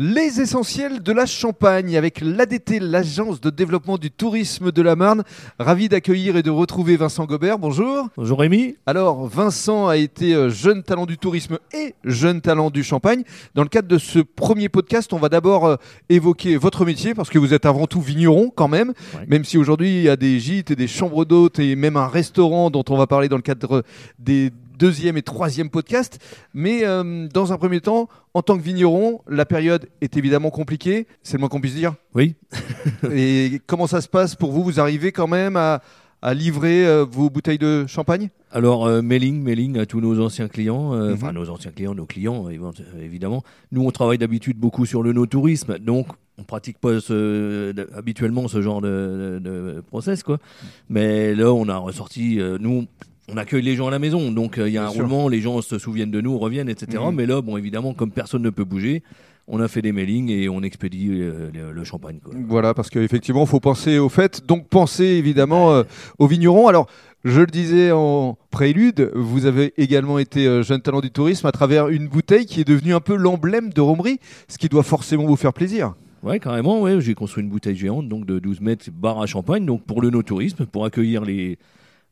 Les essentiels de la Champagne avec l'ADT, l'Agence de développement du tourisme de la Marne. Ravi d'accueillir et de retrouver Vincent Gobert. Bonjour. Bonjour Rémi. Alors, Vincent a été euh, jeune talent du tourisme et jeune talent du Champagne. Dans le cadre de ce premier podcast, on va d'abord euh, évoquer votre métier parce que vous êtes avant tout vigneron quand même. Ouais. Même si aujourd'hui il y a des gîtes et des chambres d'hôtes et même un restaurant dont on va parler dans le cadre des deuxième et troisième podcast. Mais euh, dans un premier temps, en tant que vigneron, la période est évidemment compliquée, c'est le moins qu'on puisse dire. Oui. Et comment ça se passe pour vous? Vous arrivez quand même à, à livrer euh, vos bouteilles de champagne? Alors euh, mailing, mailing à tous nos anciens clients, Mhm. enfin nos anciens clients, nos clients évidemment. Nous on travaille d'habitude beaucoup sur le no-tourisme, donc on pratique pas ce- habituellement ce genre de, de- de process quoi. Mais là on a ressorti, nous on accueille les gens à la maison, donc euh, il y a Bien un sûr. roulement, les gens se souviennent de nous, reviennent, etc. Mhm. Mais là bon évidemment comme personne ne peut bouger, on a fait des mailings et on expédie euh, le, le champagne quoi. Voilà, parce qu'effectivement, il faut penser aux fêtes, donc penser évidemment euh, aux vignerons. Alors, je le disais en prélude, vous avez également été euh, jeune talent du tourisme à travers une bouteille qui est devenue un peu l'emblème de Romery, ce qui doit forcément vous faire plaisir. Ouais, carrément, ouais. J'ai construit une bouteille géante, donc de 12 mètres, bar à champagne, donc pour le no-tourisme, pour accueillir les,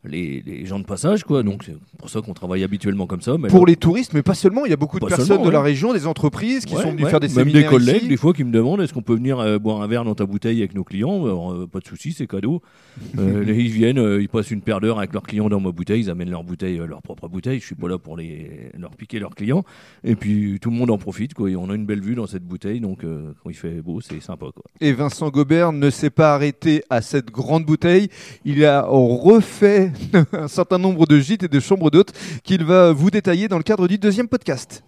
les, les gens de passage, quoi. Donc c'est pour ça qu'on travaille habituellement comme ça. Mais Pour les touristes, mais pas seulement, il y a beaucoup de personnes de la région, des entreprises qui Ouais, sont venues ouais. faire des Même séminaires des collègues, ici. des fois, qui me demandent est-ce qu'on peut venir euh, boire un verre dans ta bouteille avec nos clients? Alors, euh, Pas de souci, c'est cadeau. Euh, les- ils viennent, ils passent une paire d'heures avec leurs clients dans ma bouteille, ils amènent leur bouteille, leur propre bouteille. Je suis pas là pour les, leur piquer leurs clients. Et puis tout le monde en profite, quoi. Et on a une belle vue dans cette bouteille, donc quand il fait beau, c'est sympa, quoi. Et Vincent Gobert ne s'est pas arrêté à cette grande bouteille. Il a refait un certain nombre de gîtes et de chambres d'hôtes qu'il va vous détailler dans le cadre du deuxième podcast.